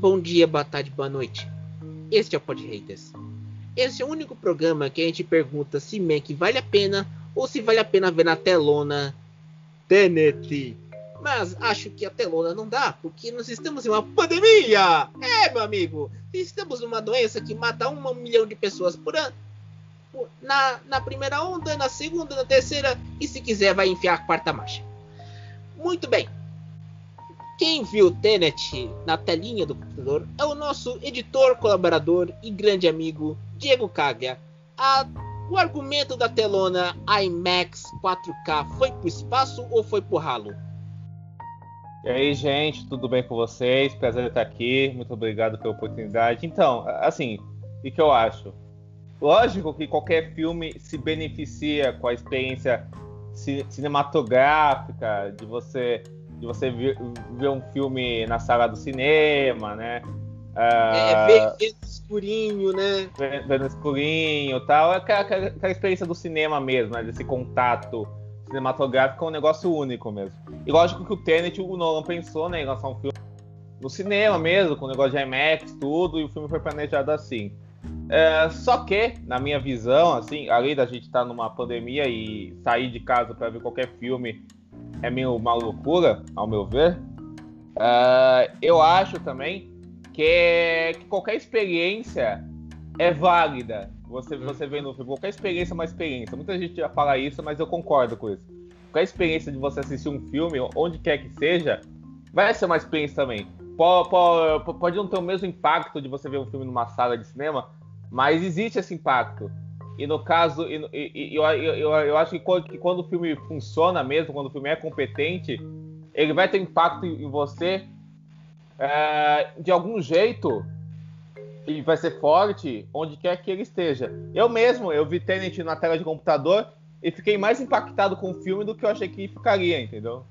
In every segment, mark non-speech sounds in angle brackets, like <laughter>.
bom dia, boa tarde, boa noite. Este é o Pod Haters. Esse é o único programa que a gente pergunta se Mac vale a pena ou se vale a pena ver na telona Tenet. Mas acho que a telona não dá, porque nós estamos em uma pandemia! É, meu amigo! Estamos numa doença que mata um milhão de pessoas por ano. Na, na primeira onda, na segunda, na terceira, e se quiser vai enfiar a quarta marcha. Muito bem. Quem viu Tenet na telinha do computador é o nosso editor, colaborador e grande amigo Diego Caglia. A, o argumento da telona IMAX 4K foi pro espaço ou foi pro ralo? E aí, gente, tudo bem com vocês? Prazer estar aqui. Muito obrigado pela oportunidade. Então, assim, o que eu acho? Lógico que qualquer filme se beneficia com a experiência cinematográfica de você de você ver, ver um filme na sala do cinema, né? é, ver, ver no escurinho, né? Ver no escurinho e tal. É aquela, aquela, experiência do cinema mesmo, né? Desse contato cinematográfico é um negócio único mesmo. E lógico que o Tenet, o Nolan pensou né, em lançar um filme no cinema mesmo, com o negócio de IMAX, tudo, e o filme foi planejado assim. É, só que, na minha visão, assim, além da gente estar tá numa pandemia e sair de casa para ver qualquer filme é meio uma loucura, ao meu ver, é, eu acho também que, que, qualquer experiência é válida. Você, você vê no filme, qualquer experiência é uma experiência. Muita gente já fala isso, mas eu concordo com isso. Qualquer experiência de você assistir um filme, onde quer que seja, vai ser uma experiência também. Pode, pode, pode não ter o mesmo impacto de você ver um filme numa sala de cinema, mas existe esse impacto. E no caso, e, e, eu, eu, eu, acho que quando, que quando, o filme funciona mesmo, quando o filme é competente, ele vai ter impacto em, você é, de algum jeito e vai ser forte onde quer que ele esteja. Eu mesmo, eu vi Tenet na tela de computador e fiquei mais impactado com o filme do que eu achei que ficaria, entendeu?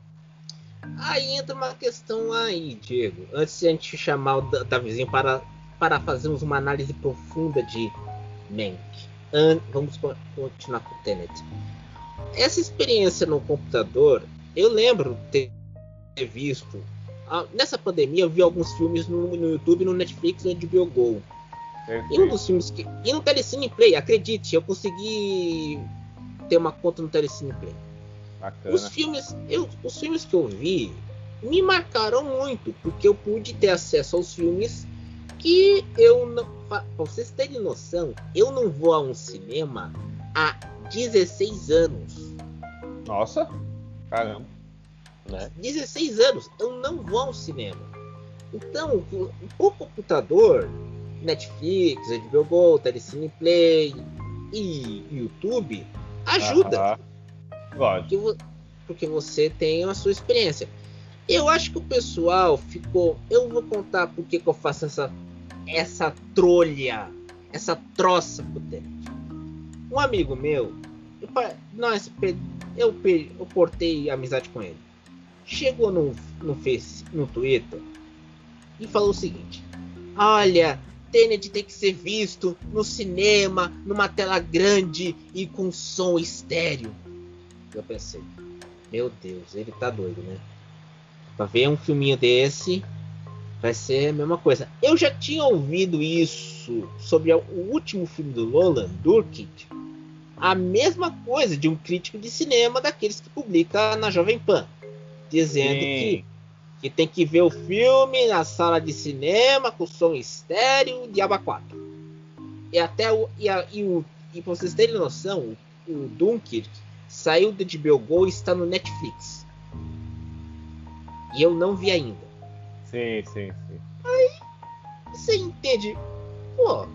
Aí entra uma questão aí, Diego. Antes de a gente chamar o Davizinho para, para fazermos uma análise profunda de Mank. Vamos continuar com o Tenet. Essa experiência no computador, eu lembro ter visto. Nessa pandemia, eu vi alguns filmes no, no YouTube, no Netflix e no HBO Go. E um dos filmes que. E no Telecine Play, acredite, eu consegui ter uma conta no Telecine Play. Bacana. Os filmes, eu, os filmes que eu vi me marcaram muito, porque eu pude ter acesso aos filmes que eu não. Pra vocês terem noção, eu não vou a um cinema há 16 anos. Nossa, caramba. Né? 16 anos, eu não vou ao cinema. Então, o computador, Netflix, HBO Go, Telecine Play e YouTube ajuda. Porque, porque você tem a sua experiência. Eu acho que o pessoal ficou. Eu vou contar por que eu faço essa essa trolha, essa troça pro Tenet. Um amigo meu, eu, nós, eu, eu cortei amizade com ele. Chegou no, no, face, no Twitter e falou o seguinte: Olha, Tenet tem que ser visto no cinema, numa tela grande e com som estéreo. Eu pensei, meu Deus, ele tá doido, né? Pra ver um filminho desse, vai ser a mesma coisa. Eu já tinha ouvido isso sobre o último filme do Nolan, Durkit, a mesma coisa de um crítico de cinema daqueles que publica na Jovem Pan, dizendo que, que tem que ver o filme na sala de cinema com som estéreo de aba 4. E até o e, a, e, o, e pra vocês terem noção, o, o Dunkirk saiu do HBO Go e está no Netflix. E eu não vi ainda. Sim, sim, sim. Aí você entende, pô,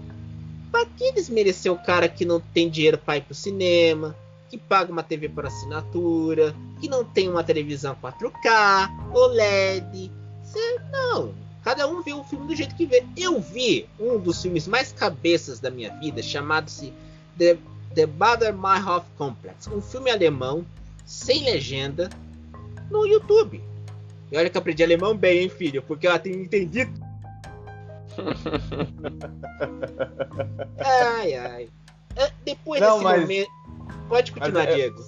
pra que desmerecer o cara que não tem dinheiro para ir pro cinema, que paga uma TV por assinatura, que não tem uma televisão 4K, OLED? Cê, não, cada um vê o filme do jeito que vê. Eu vi um dos filmes mais cabeças da minha vida, chamado-se The, The Bader-Meinhof Complex, um filme alemão sem legenda no YouTube. E olha que eu aprendi alemão bem, hein, filho? Porque eu tenho entendido. <laughs> ai, ai. É, depois não, desse mas... momento. Pode continuar, mas, Diego.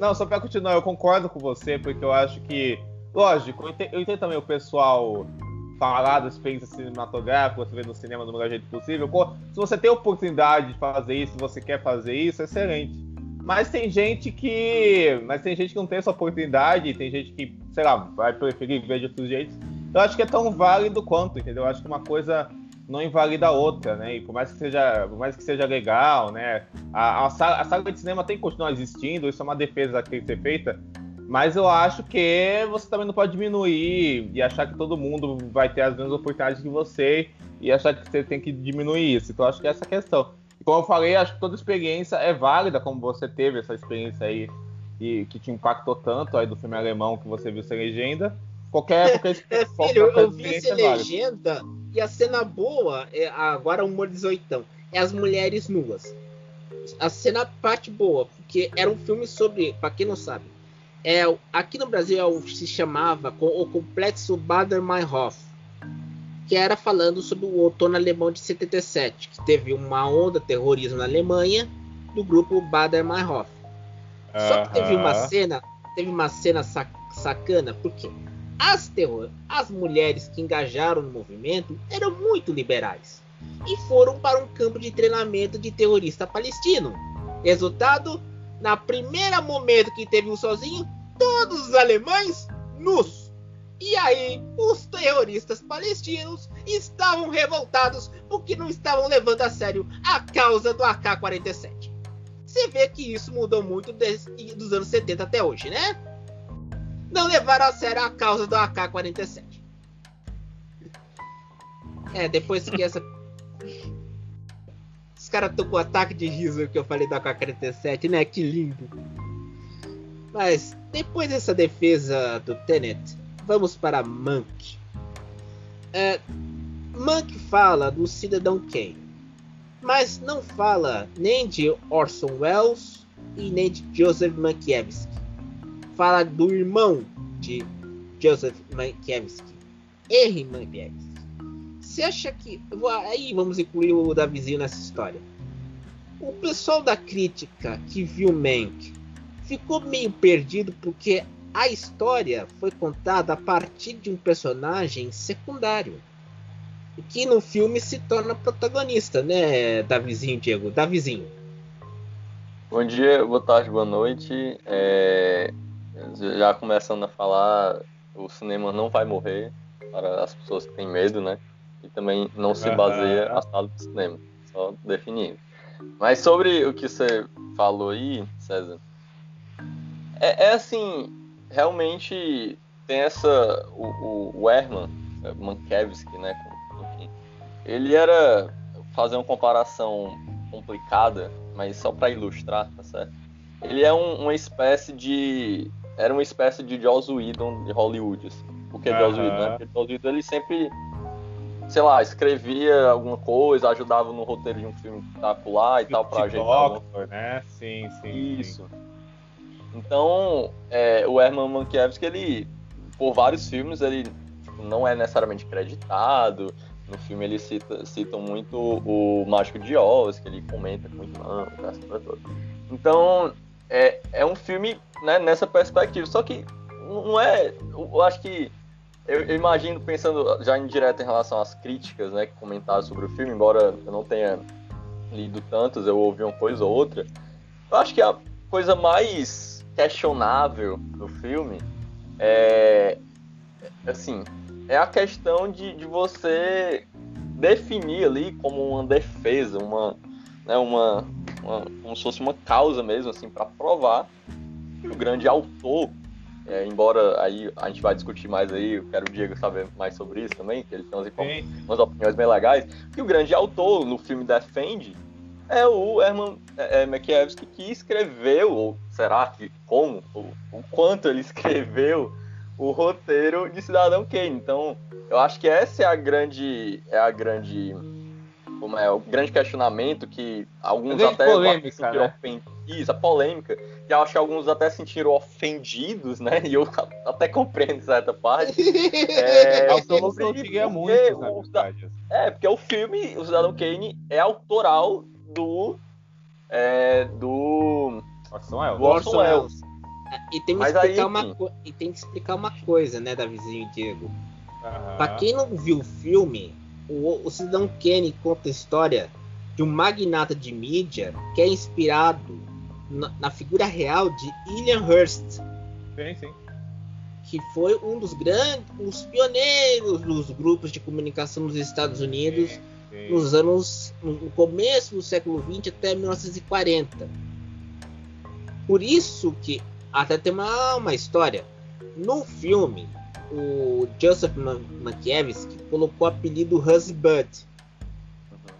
não, só pra continuar, eu concordo com você, porque eu acho que. Lógico, eu entendo, eu entendo também o pessoal falar da experiência cinematográfica, você vê no cinema do melhor jeito possível. Se você tem a oportunidade de fazer isso, se você quer fazer isso, é excelente. Mas tem gente que. Mas tem gente que não tem essa oportunidade, tem gente que, sei lá, vai preferir ver de outros jeitos. Eu acho que é tão válido quanto, entendeu? Eu acho que uma coisa não invalida a outra, né? E por mais que seja, por mais que seja legal, né? A, a, sala, a sala de cinema tem que continuar existindo, isso é uma defesa que tem que ser feita. Mas eu acho que você também não pode diminuir e achar que todo mundo vai ter as mesmas oportunidades que você e achar que você tem que diminuir isso. Então acho que é essa questão. E como eu falei, acho que toda experiência é válida, como você teve essa experiência aí e que te impactou tanto aí do filme alemão que você viu sem legenda. Qualquer, qualquer, é, filho, eu vi sem é legenda e a cena boa, é, agora humor 18, é as mulheres nuas. A cena parte boa, porque era um filme sobre, para quem não sabe, é, aqui no Brasil é se chamava o Complexo Bader-Meinhof, que era falando sobre o outono alemão de 77, que teve uma onda terrorismo na Alemanha do grupo Bader-Meinhof. Só que teve uma cena, teve uma cena sac sacana, porque as, terror as mulheres que engajaram no movimento eram muito liberais e foram para um campo de treinamento de terrorista palestino. Resultado, na primeira momento que teve um sozinho, todos os alemães nus. E aí, os terroristas palestinos estavam revoltados porque não estavam levando a sério a causa do AK-47. Você vê que isso mudou muito desde, dos anos 70 até hoje, né? Não levaram a sério a causa do AK-47. É, depois que essa caras estão com ataque de riso que eu falei da AK-47, né? Que lindo. Mas depois dessa defesa do Tenet, vamos para Monk. É, Monk fala do Cidadão Kane, mas não fala nem de Orson Welles e nem de Joseph Mankiewicz. Fala do irmão de Joseph Mankiewicz, Henry Mankiewicz. Você acha que. Aí vamos incluir o Davizinho nessa história. O pessoal da crítica que viu Mank ficou meio perdido porque a história foi contada a partir de um personagem secundário. Que no filme se torna protagonista, né, Davizinho, Diego? Davizinho. Bom dia, boa tarde, boa noite. É... Já começando a falar, o cinema não vai morrer para as pessoas que têm medo, né? e também não se baseia a sala de cinema, só definindo. Mas sobre o que você falou aí, César, é, é assim, realmente tem essa, o, o Herman Mankiewicz, né, ele era, fazer uma comparação complicada, mas só para ilustrar, tá certo? Ele é um, uma espécie de, era uma espécie de Joss Whedon de Hollywood, assim. Por que Joss Whedon, né? Porque Joss Whedon, ele sempre sei lá, escrevia alguma coisa, ajudava no roteiro de um filme que tá por lá e tal, pra ajeitar. Doctor, né? Sim, sim. Isso. Sim. Então, é, o Herman Mankiewicz, ele, por vários filmes, ele tipo, não é necessariamente creditado. No filme ele cita, cita muito o Mágico de Oz, que ele comenta com o irmão, coisa toda. Então, é, é um filme né, nessa perspectiva. Só que não é. Eu acho que eu, eu, imagino, pensando já em direto em relação às críticas, né, que comentaram sobre o filme, embora eu não tenha lido tantos, eu ouvi uma coisa ou outra. Eu acho que a coisa mais questionável do filme é, assim, é a questão de, de você definir ali como uma defesa, uma, né, uma, uma como se fosse uma causa mesmo, assim, para provar que o grande autor é, embora aí a gente vai discutir mais aí, eu quero o Diego saber mais sobre isso também, que ele tem umas, umas opiniões bem legais, que o grande autor no filme defende é o Herman é, é que escreveu, ou será que como, o, o quanto ele <laughs> escreveu o roteiro de Cidadão Kane. Então, eu acho que essa é a grande é a grande como é o grande questionamento que alguns até polêmica, né? Isso, a polêmica, que eu acho que alguns até sentiram ofendidos, né? E eu <laughs> até compreendo certa parte. <laughs> É, sobre porque, muito, o, é, porque o filme, o Cidadão Kane, é autoral do. É, do. Orson Welles. Welles. E tem, que explicar aí, uma e tem que explicar uma coisa, né, Davizinho e Diego? Uhum. Pra quem não viu o filme, o, o Cidadão Kane conta a história de um magnata de mídia que é inspirado na, na figura real de William Hearst. Sim, sim. Que foi um dos grandes, os pioneiros dos grupos de comunicação nos Estados Unidos sim, sim. nos anos, no começo do século XX até 1940. Por isso que até tem uma, uma história no filme o Joseph Mankiewicz colocou o apelido Husband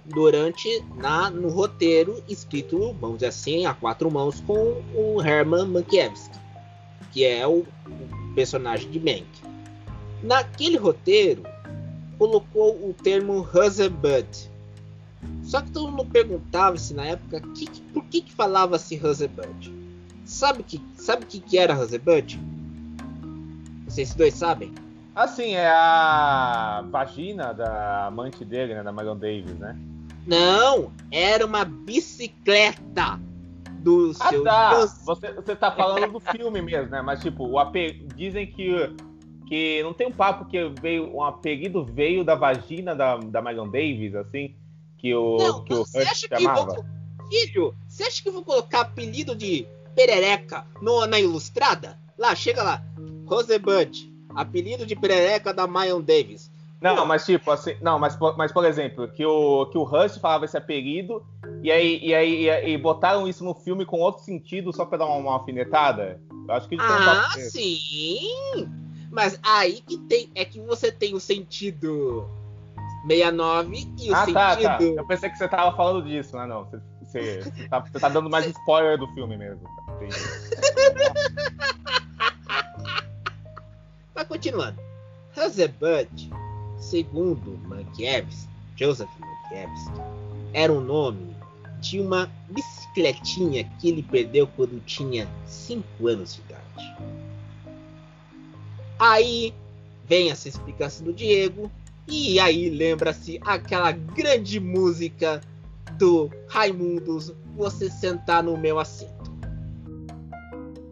durante na no roteiro escrito, vamos dizer assim, a quatro mãos com o Herman Mankiewicz, que é o, o personagem de Mank. Naquele roteiro colocou o termo Husband. Só que todo mundo perguntava-se na época que, por que, que falava-se Husband. Sabe que sabe que que era Husband? Vocês dois sabem? Assim, é a vagina da amante dele, né? Da Marion Davis, né? Não, era uma bicicleta do ah, seu. Tá. Você, você tá falando do filme mesmo, né? Mas tipo, o ape... dizem que que não tem um papo que veio um apelido veio da vagina da, da Marion Davis, assim, que o não, que o você acha que vou... filho, você acha que eu vou colocar apelido de perereca no, na ilustrada? Lá, chega lá. Rosebud, apelido de perereca da Mayon Davis. Não, mas tipo, assim, não, mas, mas por exemplo, que o, que o Rush falava esse apelido e aí, e aí e, e botaram isso no filme com outro sentido só pra dar uma, uma alfinetada. Eu acho que Ah, um sim! Mas aí que tem, é que você tem o sentido 69 e o ah, sentido. Tá, tá. Eu pensei que você tava falando disso, né? Não, você, você, você, tá, você tá dando mais spoiler do filme mesmo. Mas continuando. Hazebud, segundo Mankiewicz, Joseph Mankiewicz, era o nome de uma bicicletinha que ele perdeu quando tinha 5 anos de idade. Aí vem essa explicação do Diego, e aí lembra-se aquela grande música do Raimundos, Você Sentar no Meu Assento.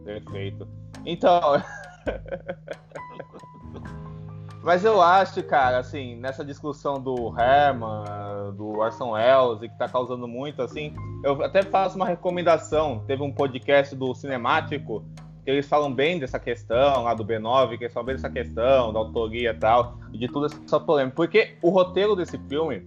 Perfeito. Então, <laughs> Mas eu acho, cara, assim, nessa discussão do Herman, do Orson Welles, e que tá causando muito, assim, eu até faço uma recomendação. Teve um podcast do Cinemático que eles falam bem dessa questão lá do B9, que eles falam bem dessa questão, da autoria e tal, de tudo essa polêmica. Porque o roteiro desse filme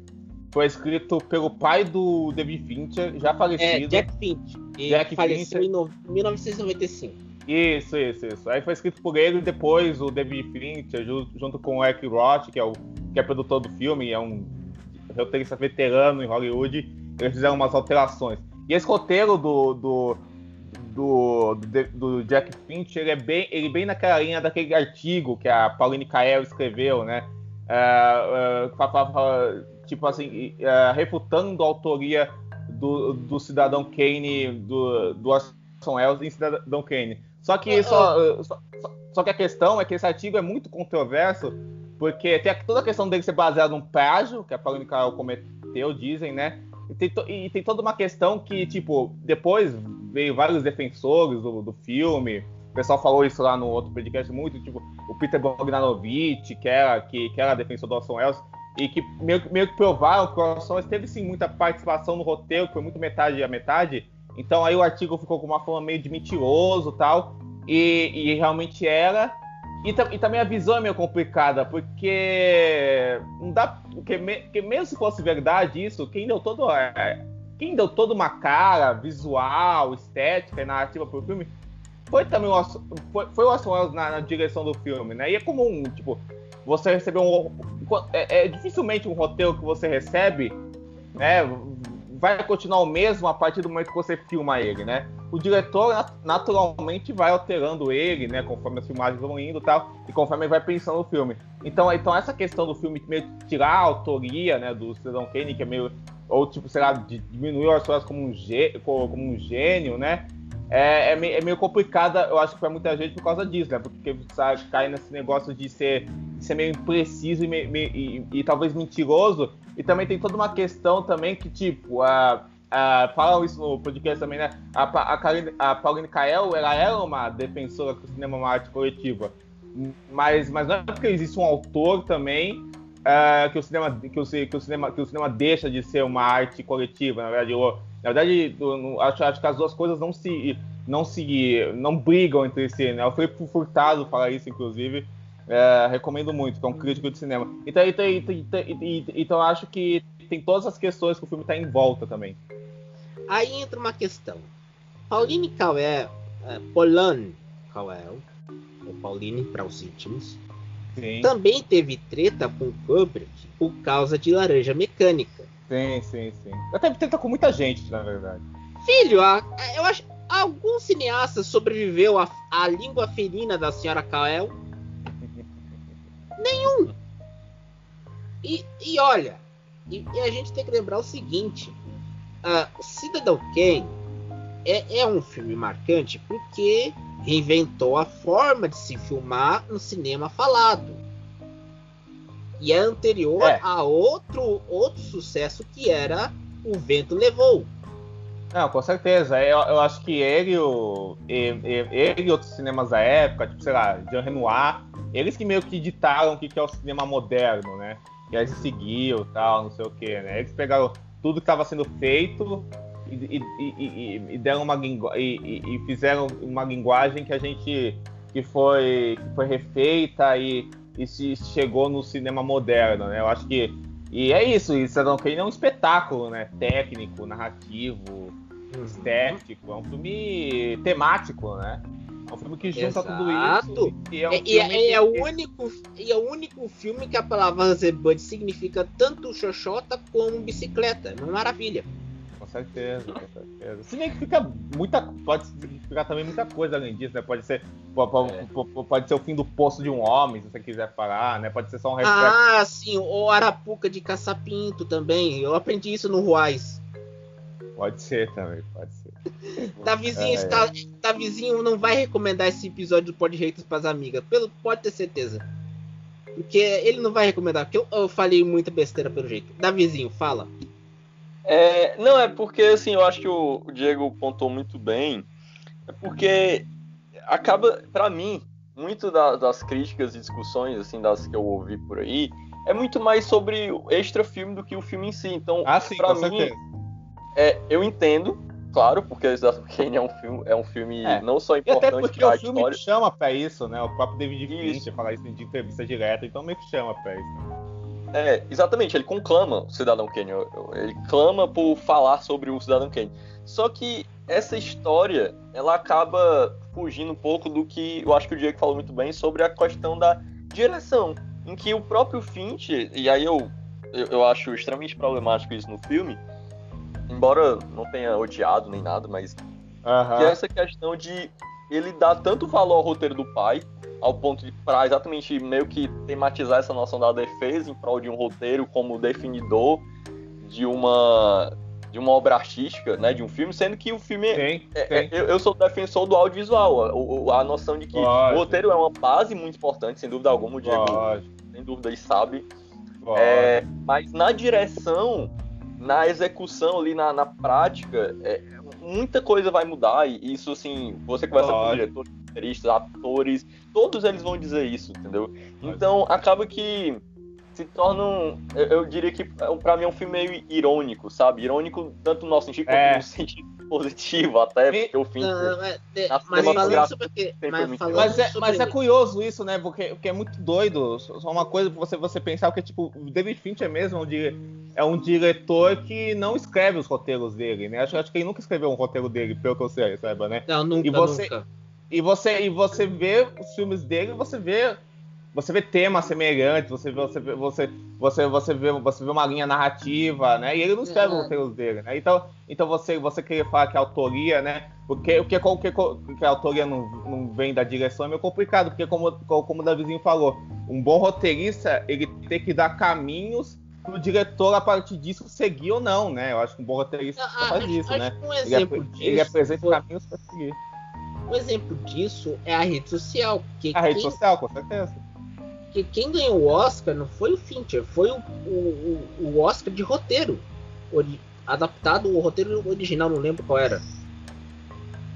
foi escrito pelo pai do David Fincher, já falecido. É, Jack Fincher. Jack faleceu Fincher. em 1995. Isso, isso, isso. Aí foi escrito por ele e depois o David Fincher, junto com o Eric Roth, que é o que é produtor do filme, é um roteirista veterano em Hollywood, eles fizeram umas alterações. E esse roteiro do, do, do, do, Jack Fincher, ele é bem, ele é bem naquela linha daquele artigo que a Pauline Kael escreveu, né? Uh, uh, tipo assim, uh, refutando a autoria do, do cidadão Kane, do, do Orson Welles em Cidadão Kane. Só que, só, só, só, que a questão é que esse artigo é muito controverso, porque tem toda a questão dele ser baseado num plágio, que a Pauline Carol cometeu, dizem, né? E tem, e tem, toda uma questão que, tipo, depois veio vários defensores do, do filme, o pessoal falou isso lá no outro podcast muito, tipo, o Peter Bogdanovich, que era, que, que era defensor do Orson Welles, e que meio, meio que provaram que o Orson Welles teve sim muita participação no roteiro, que foi muito metade a metade, então aí o artigo ficou com uma forma meio de mentiroso tal. E, e realmente era. E, e, também a visão é meio complicada, porque não dá. Porque, me, porque mesmo se fosse verdade isso, quem deu todo. É, quem deu toda uma cara visual, estética e narrativa pro filme foi também o, foi, foi o Orson na, na, direção do filme, né? E é comum, tipo, você receber um. É, é dificilmente um roteiro que você recebe, né? vai continuar o mesmo a partir do momento que você filma ele, né? O diretor naturalmente vai alterando ele, né? Conforme as filmagens vão indo e tal, e conforme ele vai pensando no filme. Então, então essa questão do filme meio tirar a autoria, né, do Cidadão Kane, que é meio ou tipo, sei lá, diminuir as coisas como um, como um gênio, né? É, é, é, meio, complicada, eu acho que para muita gente por causa disso, né? Porque sabe, cai nesse negócio de ser, de ser meio impreciso e, meio, e, e, talvez mentiroso. E também tem toda uma questão também que, tipo, a, a, falam isso no podcast também, né? A, a, a Pauline Kael, ela era uma defensora do cinema uma arte coletiva. mas, mas não é porque existe um autor também uh, que, o cinema, que, o, que, o cinema, que o cinema deixa de ser uma arte coletiva. Na verdade, eu, na verdade eu, acho, acho que as duas coisas não se, não se não brigam entre si. Né? O Felipe Furtado fala isso, inclusive. Uh, recomendo muito, que é um crítico de cinema. Então, então, então, então, então acho que tem todas as questões que o filme está em volta também. Aí entra uma questão. Pauline Caué, é, Polan Cauel, ou Pauline para os íntimos, sim. também teve treta com Kubrick por causa de Laranja Mecânica. Sim, sim, sim. Até treta com muita gente, na verdade. Filho, eu acho algum cineasta sobreviveu à, à língua felina da senhora Cauel? <laughs> Nenhum. E, e olha, e, e, a gente tem que lembrar o seguinte: uh, Cidadão Kane é, é um filme marcante porque reinventou a forma de se filmar no cinema falado. E é anterior é. a outro, outro sucesso que era O Vento Levou. Não, com certeza. Eu, eu acho que ele, o, ele, ele e outros cinemas da época, tipo, sei lá, Jean Renoir, eles que meio que ditaram o que é o cinema moderno, né? Que aí se seguiu tal, não sei o que, né? Eles pegaram tudo que estava sendo feito e, e, e, deram uma e, fizeram uma linguagem que a gente que foi que foi refeita e, e se chegou no cinema moderno, né? Eu acho que e é isso, isso é um espetáculo, né? Técnico, narrativo, uhum. estético, é um filme temático, né? É um filme que junta Exato. tudo isso. E é, um e, é, é, o único, e é o único filme que a palavra Zebud significa tanto xoxota como bicicleta. É uma maravilha certeza, com certeza. Se bem que fica muita. Pode significar também muita coisa além disso, né? Pode ser, pode, é. pode, ser o fim do poço de um homem, se você quiser parar, né? Pode ser só um reflexo. Ah, sim, ou Arapuca de caçapinto também. Eu aprendi isso no Ruais. Pode ser também, pode ser. <laughs> Davizinho, é, está, é. Davizinho não vai recomendar esse episódio do Pod Haters para as amigas. Pelo, pode ter certeza. Porque ele não vai recomendar, porque eu, eu falei muita besteira pelo jeito. Davizinho, fala. É, não, é porque assim, eu acho que o, o Diego pontou muito bem. É porque acaba, para mim, muito da, das críticas e discussões, assim, das que eu ouvi por aí, é muito mais sobre o extra filme do que o filme em si. Então, ah, sim, pra mim, é, eu entendo, claro, porque <laughs> Kane é um filme, é um filme é. não só importante. E até porque o filme história... chama pra isso, né? O próprio David Fincher fala isso em entrevista direta, então meio que chama pra isso. É, exatamente, ele conclama o Cidadão Kane. Ele clama por falar sobre o Cidadão Kane. Só que essa história, ela acaba fugindo um pouco do que eu acho que o Diego falou muito bem sobre a questão da direção. Em que o próprio Finch, e aí eu, eu, eu acho extremamente problemático isso no filme, embora não tenha odiado nem nada, mas uhum. que é essa questão de ele dar tanto valor ao roteiro do pai, ao ponto de para exatamente meio que tematizar essa noção da defesa em prol de um roteiro como definidor de uma de uma obra artística, né, de um filme, sendo que o filme é, é, eu, eu, sou defensor do audiovisual, a, a noção de que Lógico. o roteiro é uma base muito importante, sem dúvida alguma, o Diego Lógico. sem dúvida e sabe, é, mas na direção, na execução ali na, na prática, é, muita coisa vai mudar e isso assim, você conversa Lógico. com o diretor roteiristas, atores, todos eles vão dizer isso, entendeu? Então acaba que se torna um, eu, eu diria que é, para mim é um filme meio irônico, sabe? Irônico tanto no nosso sentido é. quanto no sentido <laughs> positivo, até porque o fim. Não, é, mas falando sobre que, mas, falando mas, é, sobre... mas é curioso isso, né? Porque, porque é muito doido. Só uma coisa pra você, você pensar que tipo, o David Fincher mesmo é um diretor que não escreve os roteiros dele, né? Acho, acho que ele nunca escreveu um roteiro dele, pelo que eu sei, saiba, né? Não, nunca, e você, nunca. E você, e você vê os filmes dele, você vê você vê temas semelhantes, você vê, você vê, você, você, você vê, você vê uma linha narrativa, né? E ele não escreve os roteiros dele, né? Então, então você, você queria falar que a autoria, né? Porque o que, o que, que a autoria não, não vem da direção é meio complicado, porque como, como o Davizinho falou, um bom roteirista, ele tem que dar caminhos pro diretor, a partir disso, seguir ou não, né? Eu acho que um bom roteirista ah, faz isso, né? Um ele, disso ele apresenta foi... caminhos para seguir. Um exemplo disso é a rede social. Que a quem, rede social, com certeza. Que quem ganhou o Oscar não foi o Fincher, foi o, o, o Oscar de roteiro. adaptado o roteiro original, não lembro qual era.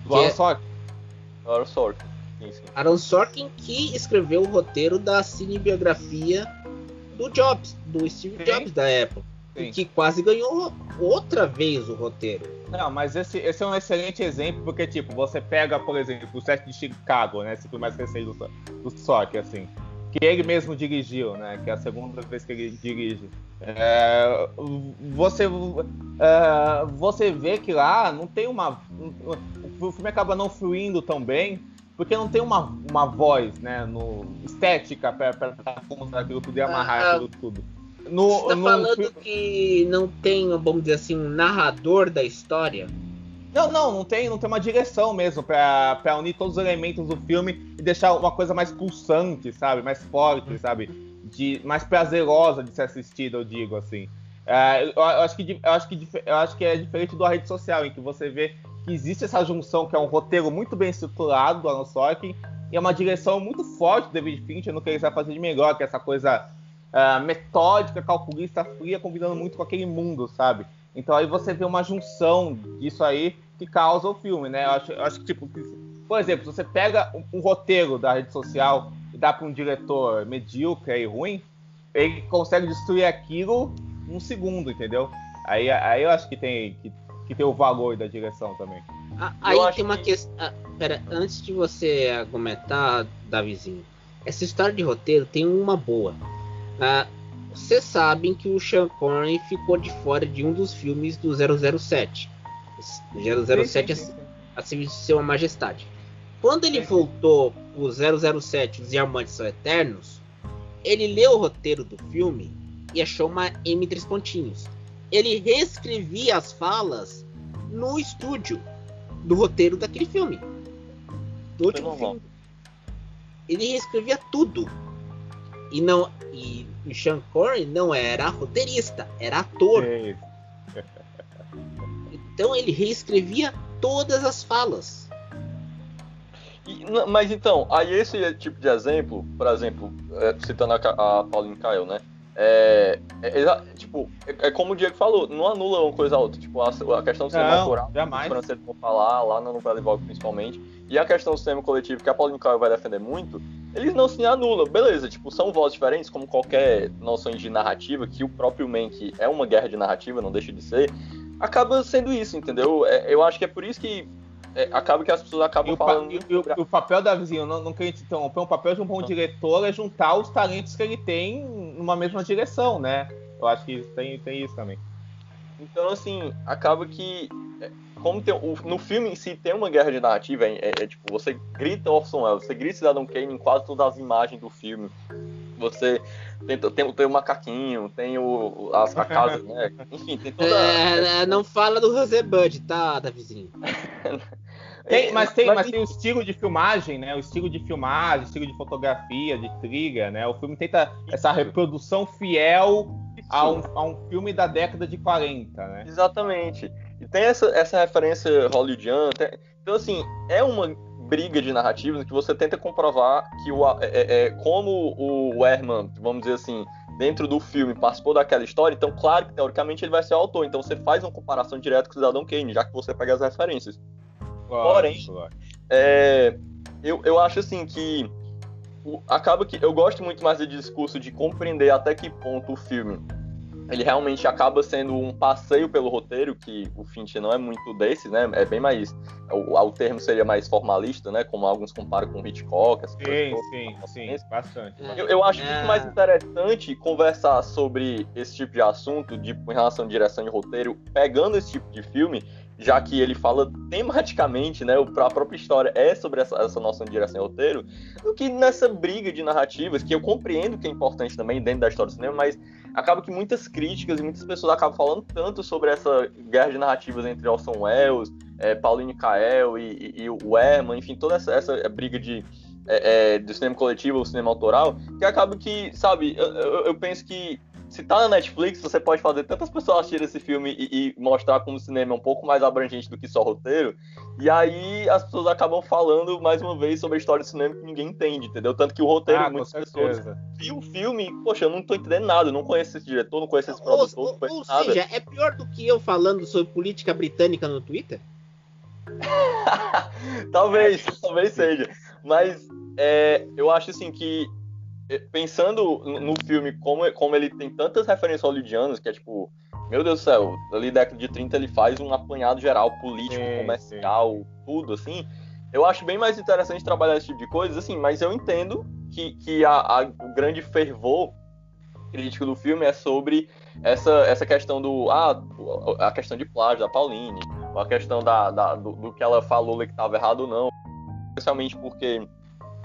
Do Alan Sorkin. Alan Sorkin. Sim, sim. Aaron Sorkin que escreveu o roteiro da cinebiografia do Jobs, do Steve Sim. Jobs da época. Sim. Que quase ganhou outra vez o roteiro. Não, mas esse, esse é um excelente exemplo, porque, tipo, você pega, por exemplo, o set de Chicago, né? Esse filme mais recente do, do Sorkin, assim. Que ele mesmo dirigiu, né? Que é a segunda vez que ele dirige. É, você, é, você vê que lá não tem uma. O filme acaba não fluindo tão bem, porque não tem uma, uma voz, né? No, estética contar aquilo e amarrar Ah, aquilo tudo. No, Você tá no falando que não tem, vamos dizer assim, um narrador da história? Não, não, não tem, não tem uma direção mesmo pra unir todos os elementos do filme e deixar uma coisa mais pulsante, sabe? Mais forte, sabe? De, mais prazerosa de ser assistida, eu digo assim. É, eu, eu acho que, eu, acho que, eu acho que é diferente do rede social, em que você vê que existe essa junção que é um roteiro muito bem estruturado do Alan Sorkin e é uma direção muito forte do David Fincher no que ele vai fazer de melhor, que é essa coisa ah, metódica, calculista, fria, combinando muito com aquele mundo, sabe? Então aí você vê uma junção disso aí que causa o filme, né? Eu acho, eu acho que, tipo, que- por exemplo, se você pega um, um roteiro da rede social e dá para um diretor medíocre e ruim, ele consegue destruir aquilo num segundo, entendeu? Aí, aí eu acho que tem, que, que tem o valor da direção também. Ah, aí tem uma que- questão. pera, antes de você argumentar, Davizinho, essa história de roteiro tem uma boa. Ah, Vocês sabem que o Sean Connery ficou de fora de um dos filmes do 007. 007 Sim, sim, sim. a serviço de Sua Majestade. Quando ele voltou o 007 Os Diamantes São Eternos, ele leu o roteiro do filme e achou uma M três pontinhos. Ele reescrevia as falas no estúdio do roteiro daquele filme. Do último filme. Ele reescrevia tudo. E não e o Sean Connery não era roteirista, era ator. Sim. <laughs> Então ele reescrevia todas as falas. E, mas então, aí esse tipo de exemplo, por exemplo, é, citando a, a Pauline Kael, né? É, é exa- tipo, é, é como o Diego falou, não anula uma coisa a outra. Tipo, a, a questão do cinema Não, autoral, jamais. os franceses vão falar, lá no Vale Vogue principalmente, e a questão do cinema coletivo, que a Pauline Kael vai defender muito, eles não se anulam. Beleza, tipo, são vozes diferentes, como qualquer noção de narrativa, que o próprio Mank é uma guerra de narrativa, não deixa de ser, acaba sendo isso, entendeu? É, eu acho que é por isso que é, acaba que as pessoas E acabam o, pa- falando... e o- e o- e o papel da vizinha, não, não queria te interromper, o papel de um bom diretor é juntar os talentos que ele tem numa mesma direção, né? Eu acho que tem, tem isso também. Então, assim, acaba que. É, Como tem, o- no filme em si tem uma guerra de narrativa, é, é- é tipo, você grita Orson Welles, você grita Cidadão Kane em quase todas as imagens do filme. Você tem, tem, tem o macaquinho, tem o, as, <laughs> a casa, né? Enfim, tem toda. É, não fala do Rosebud, tá, Davizinho? <laughs> Tem- mas, tem, mas É, tem o estilo de filmagem, né? O estilo de filmagem, o estilo de fotografia, de trilha, né? O filme tenta essa reprodução fiel a um, a um filme da década de 40, né? Exatamente. E tem essa, essa referência hollywoodiana. tem- Então, assim, é uma briga de narrativas que você tenta comprovar que o, é, é- é, como o Herman, vamos dizer assim, dentro do filme participou daquela história, então, claro que teoricamente ele vai ser o autor. Então, você faz uma comparação direta com o Cidadão Kane, já que você pega as referências. Porém, Lógico, lógico. É, eu, eu acho assim que o- acaba que eu gosto muito mais do discurso de compreender até que ponto o filme ele realmente acaba sendo um passeio pelo roteiro, que o Fincher não é muito desse, né? É bem mais. O, o termo seria mais formalista, né? Como alguns comparam com Hitchcock. essas coisas Sim, sim, sim, bastante. É. Eu, eu acho É. muito mais interessante conversar sobre esse tipo de assunto, de, em relação à direção de roteiro, pegando esse tipo de filme, já que ele fala tematicamente, né? A própria história é sobre essa, essa noção de direção de roteiro, do que nessa briga de narrativas, que eu compreendo que é importante também dentro da história do cinema, mas acaba que muitas críticas e muitas pessoas acabam falando tanto sobre essa guerra de narrativas entre Orson Welles, é, Pauline Kael e, e, e o Herman, enfim, toda essa, essa briga de é, é, do cinema coletivo ou cinema autoral, que acaba que, sabe, eu, eu, eu penso que se tá na Netflix, você pode fazer tantas pessoas assistirem esse filme e, e mostrar como o cinema é um pouco mais abrangente do que só roteiro, e aí as pessoas acabam falando mais uma vez sobre a história do cinema que ninguém entende, entendeu? Tanto que o roteiro, Ah, muitas pessoas viu o filme poxa, eu não tô entendendo nada, eu não conheço esse diretor, não conheço esse produtor, ou- não conheço ou nada. seja, é pior do que eu falando sobre política britânica no Twitter? <laughs> talvez, talvez seja. Mas é, eu acho assim que pensando no filme como, como ele tem tantas referências hollywoodianas, que é tipo, meu Deus do céu, ali década de 30 ele faz um apanhado geral, político, sim, comercial, sim. tudo assim. Eu acho bem mais interessante trabalhar esse tipo de coisas, assim, mas eu entendo que, que a, a, o grande fervor crítico do filme é sobre essa, essa questão do. Ah, a questão de plágio da Pauline, a questão da, da do, do, que ela falou que estava errado ou não. Especialmente porque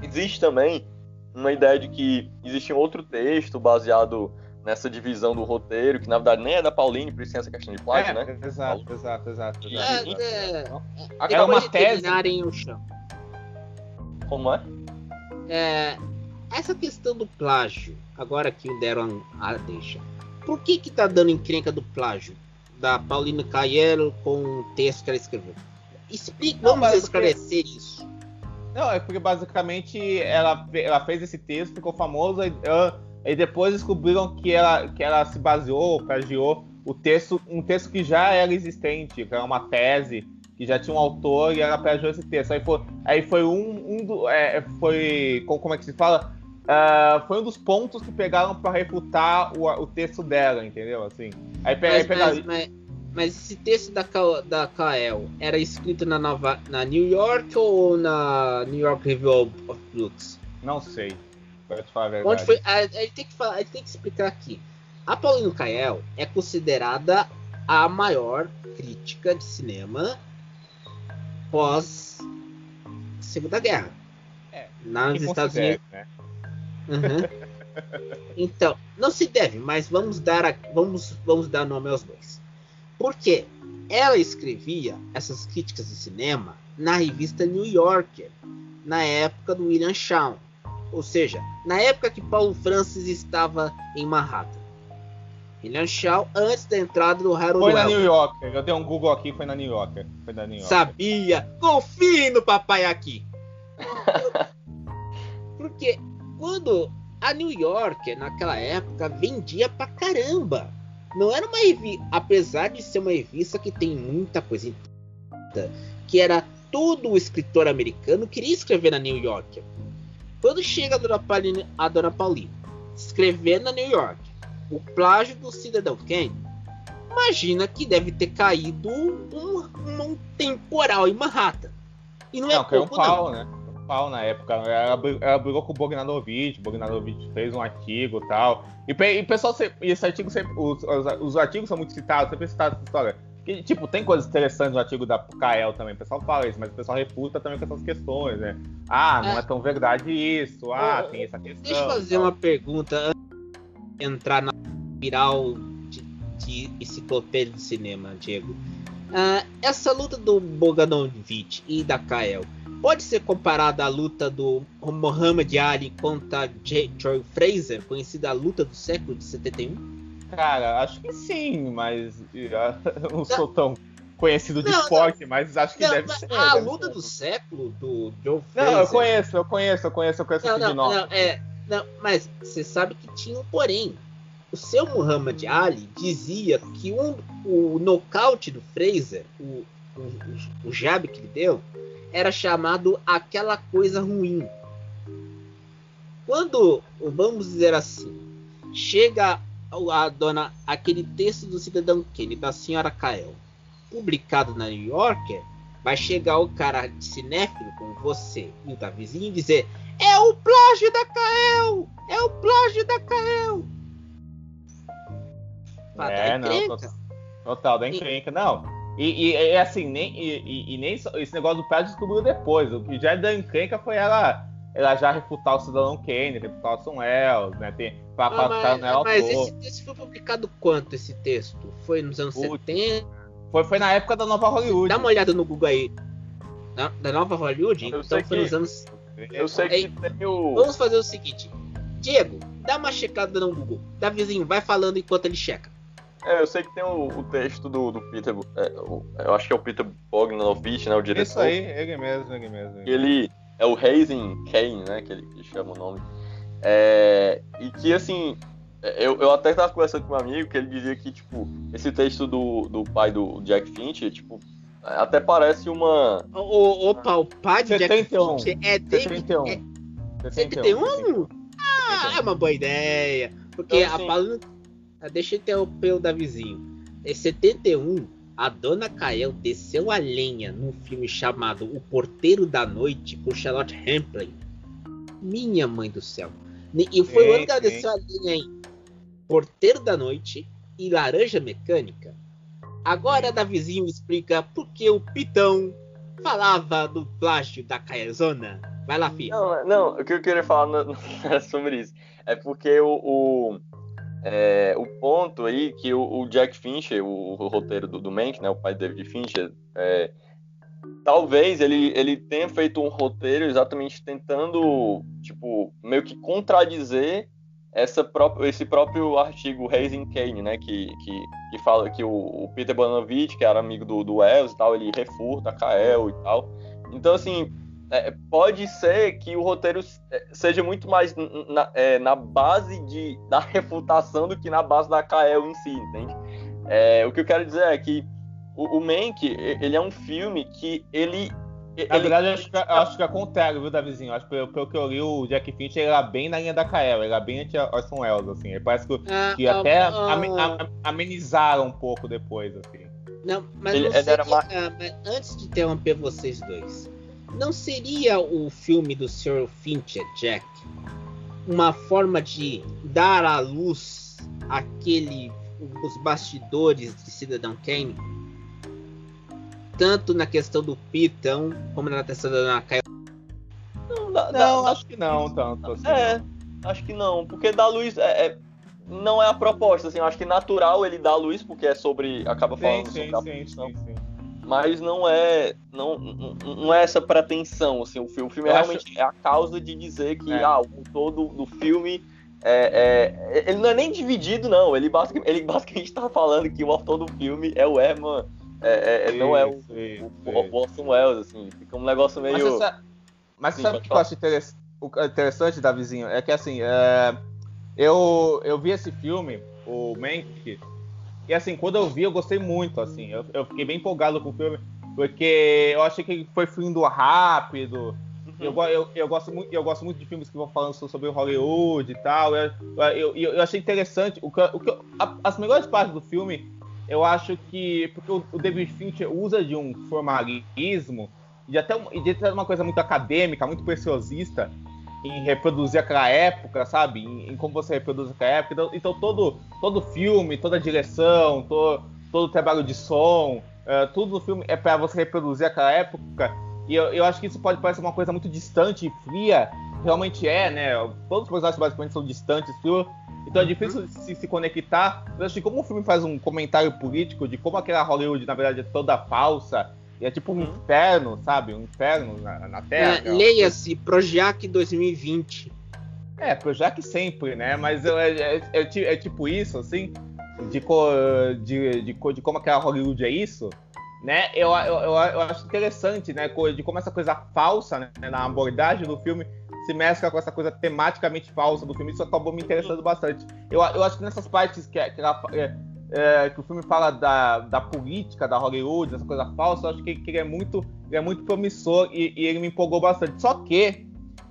existe também uma ideia de que existe um outro texto baseado nessa divisão do roteiro, que na verdade nem é da Pauline, por isso tem essa questão de plágio, é, né? Exato, exato, exato. exato. É, é, é uma tese. O chão. Como é? é? Essa questão do plágio, agora que deram a deixa, por que que tá dando encrenca do plágio da Paulina Caiello com o texto que ela escreveu? Explique, vamos esclarecer isso. Não, é porque basicamente ela, ela fez esse texto, ficou famosa, e, uh, e depois descobriram que ela, que ela se baseou, plagiou o texto, um texto que já era existente, que era uma tese, que já tinha um autor e ela plagiou esse texto. Aí foi, aí foi um, um do, é, foi, como é que se fala? Uh, foi um dos pontos que pegaram para refutar o, o texto dela, entendeu? Assim. Aí, mas, aí pegaram... mas, mas, mas, esse texto da, da Kael era escrito na, Nova, na New York ou na New York Review of Books? Não sei. Pra te falar a verdade. Onde foi? A, a, gente tem que falar, a gente tem que explicar aqui. A Pauline Kael é considerada a maior crítica de cinema pós Segunda Guerra. É, nos Estados Unidos. Né? Uhum. <laughs> Então, não se deve, mas vamos dar, a, vamos, vamos dar nome aos dois. Porque ela escrevia essas críticas de cinema na revista New Yorker, na época do William Shaw. Ou seja, na época que Paulo Francis estava em Manhattan. William Shaw antes da entrada do Harold Foi na New Yorker. Eu dei um Google aqui, foi na New Yorker. Foi na New Yorker. Sabia! Confie no papai aqui! <laughs> Porque quando a New Yorker, naquela época, vendia pra caramba. Não era uma revista, apesar de ser uma revista que tem muita coisa que era todo o escritor americano queria escrever na New Yorker. Quando chega a Dona Paulina, a Dona Paulina escrever na New York o plágio do Cidadão Kane, imagina que deve ter caído um, um temporal em Manhattan. E não, é não é pouco, um pau, não. né? Pau na época. Ela, ela brigou com o Bogdanovich, o Bogdanovich fez um artigo e tal. E o pessoal, esse artigo sempre, os, os, os, artigos são muito citados, sempre citados essa história. Que, tipo, tem coisas interessantes no artigo da Kael também, o pessoal fala isso, mas o pessoal refuta também com essas questões, né? Ah, não é, é tão verdade isso, ah, tem essa questão. Deixa eu fazer uma pergunta antes de entrar na viral de, de enciclopédia do cinema, Diego. Uh, essa luta do Bogdanovich e da Kael pode ser comparada à luta do Muhammad Ali contra Joy Fraser, conhecida a luta do século de 71? Cara, acho que sim, mas <laughs> eu não sou tão conhecido de não, esporte, não, mas acho que não, deve ser. A deve luta ser. do século do Joe Fraser. Não, eu conheço, eu conheço, eu conheço, eu conheço não, não, não, é, não, mas você sabe que tinha um porém. O seu Muhammad Ali dizia que um, o nocaute do Fraser, o, o, o jab que ele deu, era chamado aquela coisa ruim. Quando, vamos dizer assim, chega a dona aquele texto do cidadão Kenny da senhora Kael, publicado na New Yorker, vai chegar o cara de cinéfilo como você e o da vizinha e dizer: "É o plágio da Kael! É o plágio da Kael!" É, não, total, total da encrenca. Não, e, e é assim, nem, e, e, nem esse negócio do Pérez descobriu depois. O que já é da encrenca foi ela, ela já refutar o Cidadão Kane, refutar o Sam Wells, né? Tem, pra, ah, mas, nela mas esse texto foi publicado quanto, esse texto? Foi nos anos Putz, 70? Foi, foi na época da Nova Hollywood. Dá uma olhada no Google aí. Da, da Nova Hollywood? Eu então foi que, nos anos... Eu sei que tem o... Vamos fazer o seguinte. Diego, dá uma checada no Google. Dá vizinho, vai falando enquanto ele checa. É, eu sei que tem o, o texto do, do Peter. É, o, eu acho que é o Peter Bogdanovich, né? O diretor. Isso aí, ele mesmo, ele mesmo. Ele, ele é o Raising Kane, né? Que ele que chama o nome. É, e que, assim, eu, eu até estava conversando com um amigo que ele dizia que, tipo, esse texto do, do pai do Jack Finch, tipo, Até parece uma. O, opa, o pai de Jack 71. Fincher é David. 71. É, 71? 71? Ah, é uma boa ideia. Porque Então, a assim- Paluna. Ah, Deixa eu interromper o Davizinho. Em 71, a dona Kael desceu a lenha num filme chamado O Porteiro da Noite com Charlotte Rampling. Minha mãe do céu. E foi o ano que ela desceu a linha em Porteiro da Noite e Laranja Mecânica. Agora, Davizinho explica por que o Pitão falava do plágio da Caezona. Vai lá, filha. Não, não, o que eu queria falar não, não <laughs> é sobre isso. É porque o, o, é, o ponto aí que o, o Jack Fincher, o, o roteiro do, do Mank, né, o pai de David Fincher, é, talvez ele, ele tenha feito um roteiro exatamente tentando, tipo, meio que contradizer essa própria, esse próprio artigo Raising Kane, né, que, que, que fala que o, o Peter Bogdanovich, que era amigo do, do Wells e tal, ele refuta a Kael e tal. Então, assim, é, pode ser que o roteiro é, seja muito mais na, é, na base de, da refutação do que na base da Kael em si, entende? É, o que eu quero dizer é que o, o Mank, ele é um filme que ele... Na ele- verdade, eu acho, que, eu acho que é contrário, viu, Davizinho? Acho que pelo, pelo que eu li, o Jack Fincher era bem na linha da Kael, era bem anti-Orson Welles, assim. Ele Parece que, Ah, que ah, até ah, a- amenizaram um pouco depois, assim. Não, mas Ele- não ele era seria, ah, mas antes de interromper vocês dois, não seria o filme do Sr. Fincher, Jack, uma forma de dar à luz aquele os bastidores de Cidadão Kane? Tanto na questão do Pitão, como na questão da Caio. Não, Não, acho que não, tanto assim. É, acho que não, porque dar luz é, é- não é a proposta, assim, eu acho que natural ele dar luz, porque é sobre, acaba Sim, falando sim, sobre a sim, sim, sim. Mas não é, não, não é essa pretensão, assim, o filme, o filme é acho- realmente é a causa de dizer que, É. ah, o todo do filme é, é- ele não é nem dividido, não, ele basicamente, ele basicamente tá falando que o autor do filme é o Herman, é, é- não é o, isso, o, o Orson Welles, assim, fica um negócio meio... Mas, você sa- mas Sim, sabe o que eu acho interess- o que é interessante, Davizinho? É que assim, é, eu, eu vi esse filme, o Mank, e assim, quando eu vi, eu gostei muito, assim, eu, eu fiquei bem empolgado com o filme, porque eu achei que foi fluindo rápido. Eu, eu, eu, gosto muito, eu gosto muito de filmes que vão falando so- sobre Hollywood e tal. Eu, eu, eu, achei interessante. O que, o que a- as melhores partes do filme, eu acho que. Porque o, o David Fincher usa de um formalismo de até, de até uma coisa muito acadêmica, muito preciosista em reproduzir aquela época, sabe? Em, em como você reproduz aquela época. Então, então todo, todo filme, toda direção, to, todo trabalho de som, eh, tudo no filme é para você reproduzir aquela época. E eu, eu acho que isso pode parecer uma coisa muito distante e fria. Realmente é, né? Todos os personagens basicamente são distantes, frios. Então é difícil se, se conectar. Mas acho que como o filme faz um comentário político de como aquela Hollywood, na verdade, é toda falsa. E é tipo um Uhum. inferno, sabe? Um inferno na, na Terra. É, Leia-se Projac 2020. É, Projac sempre, né? Mas eu- é, é- é é tipo isso, assim, de, co- de, de, co- de como aquela Hollywood é isso, né? Eu, eu, eu, eu acho interessante, né? De como essa coisa falsa, né? Na abordagem do filme se mescla com essa coisa tematicamente falsa do filme. Isso acabou me interessando bastante. Eu, eu acho que nessas partes que, que, ela- é, é, que o filme fala da, da política da Hollywood, dessa coisa falsa, eu acho que, que ele, é muito, ele é muito promissor e, e ele me empolgou bastante. Só que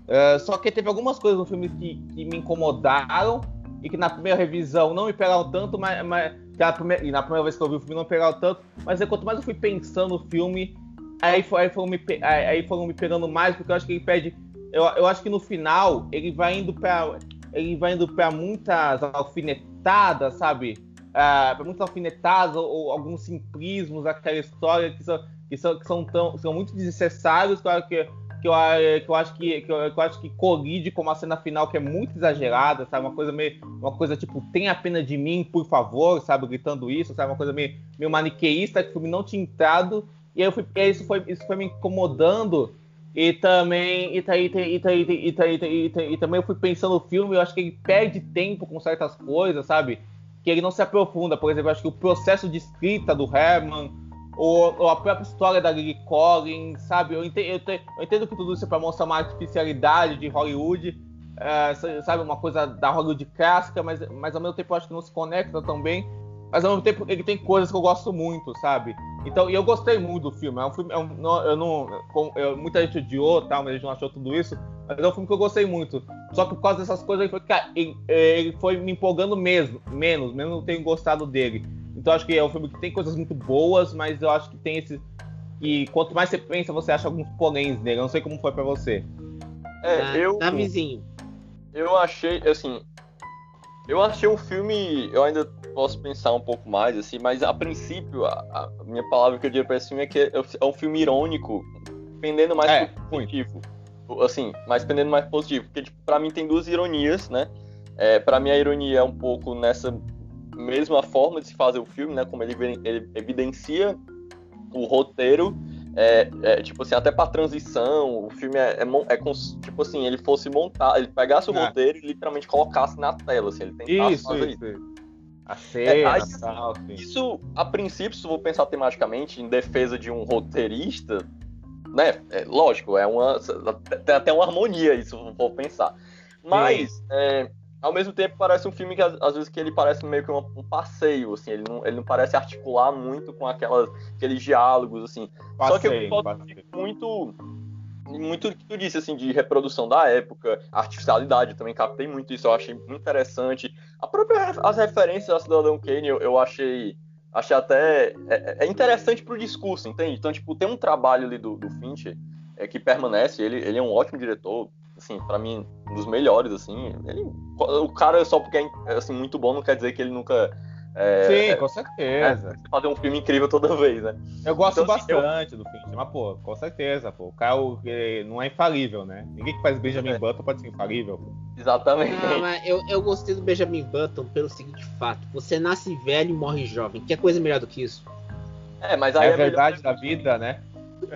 é, só que teve algumas coisas no filme que, que me incomodaram e que na primeira revisão não me pegaram tanto, mas, mas na primeira, e na primeira vez que eu vi o filme não me pegaram tanto, mas aí, quanto mais eu fui pensando no filme, aí, aí, foram me, aí, foram me pegando mais, porque eu acho que ele perde. Eu, eu acho que no final ele vai indo pra. Ele vai indo pra muitas alfinetadas, sabe? Ah, pra muitas alfinetadas ou, ou alguns simplismos daquela história que são, que são, que são, tão, são muito desnecessários, claro que que eu, que eu acho que, que, eu, que eu acho que colide com uma cena final que é muito exagerada, sabe? Uma coisa meio. Uma coisa tipo, tenha pena de mim, por favor, sabe? Gritando isso, sabe? Uma coisa meio, meio maniqueísta que o filme não tinha entrado. E aí fui, e isso, foi, isso foi me incomodando. E também. E, e, e, e também eu fui pensando no filme, eu acho que ele perde tempo com certas coisas, sabe? Que ele não se aprofunda. Por exemplo, acho que o processo de escrita do Herman ou, ou a própria história da Lily Collins, sabe? Eu entendo, eu te- eu entendo que tudo isso é para mostrar uma artificialidade de Hollywood, é, sa- sabe? Uma coisa da Hollywood clássica, mas, mas ao mesmo tempo acho que não se conecta tão bem. Mas ao mesmo tempo ele tem coisas que eu gosto muito, sabe? Então, e eu gostei muito do filme. É um filme, é um, não, eu não, eu, muita gente odiou, tal, mas a gente não achou tudo isso. Mas é um filme que eu gostei muito. Só que por causa dessas coisas, ele foi, ele, ele foi me empolgando mesmo, menos, mesmo não tenho gostado dele. Então, acho que é um filme que tem coisas muito boas, mas eu acho que tem esse e quanto mais você pensa, você acha alguns ponéns nele. Eu não sei como foi para você. É, Ah, eu. Tá vizinho. Eu achei, assim. Eu achei um filme. Eu ainda posso pensar um pouco mais, assim, mas a princípio, a, a minha palavra que eu diria pra esse filme é que é, é um filme irônico, pendendo mais É, pro positivo. Assim, mas pendendo mais positivo. Porque, tipo, pra mim tem duas ironias, né? É, pra mim a ironia é um pouco nessa mesma forma de se fazer o filme, né? Como ele, ele evidencia o roteiro é, é, tipo assim, até pra transição, o filme é, é, é tipo assim, ele fosse montar, ele pegasse o É. roteiro e literalmente colocasse na tela, assim, ele tentasse Isso, fazer isso. isso. A cena, aí, tal, assim. Isso, a princípio, se eu vou pensar tematicamente, em defesa de um roteirista, né, é, lógico, é uma, tem até uma harmonia isso, se eu for pensar. Mas, é, ao mesmo tempo, parece um filme que às, vezes que ele parece meio que um, um passeio, assim, ele não, ele não parece articular muito com aquelas, aqueles diálogos, assim. Só que eu passei. muito muito que tu disse assim de reprodução da época, artificialidade, também captei muito isso, eu achei muito interessante. A própria as referências a Cidadão Kane eu, eu achei achei até é, é interessante pro discurso, entende? Então, tipo, tem um trabalho ali do, do Fincher é, que permanece, ele, ele é um ótimo diretor, assim, para mim, um dos melhores, assim. Ele, o cara só porque é assim, muito bom não quer dizer que ele nunca é, Sim, é, com certeza. fazer um filme incrível toda vez, né? Eu gosto Então, assim, eu- bastante do Fincher, mas, pô, com certeza, pô. O cara não é infalível, né? Ninguém que faz Benjamin É. Button pode ser infalível. pô. Exatamente. Ah, mas eu, eu gostei do Benjamin Button pelo seguinte fato: você nasce velho e morre jovem. Que coisa melhor do que isso? É, mas aí É é a melhor- verdade da vida, né?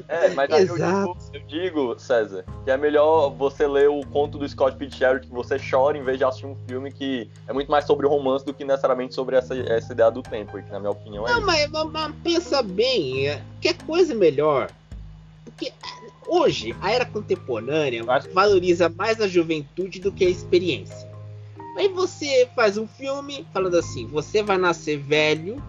É, mas aí eu digo, eu digo, César, que é melhor você ler o conto do Scott Fitzgerald que você chora em vez de assistir um filme que é muito mais sobre o romance do que necessariamente sobre essa, essa ideia do tempo, que na minha opinião é Não, mas, mas- pensa bem: é, que coisa melhor? Porque é, hoje, a era contemporânea acho- valoriza mais a juventude do que a experiência. Aí você faz um filme falando assim: você vai nascer velho,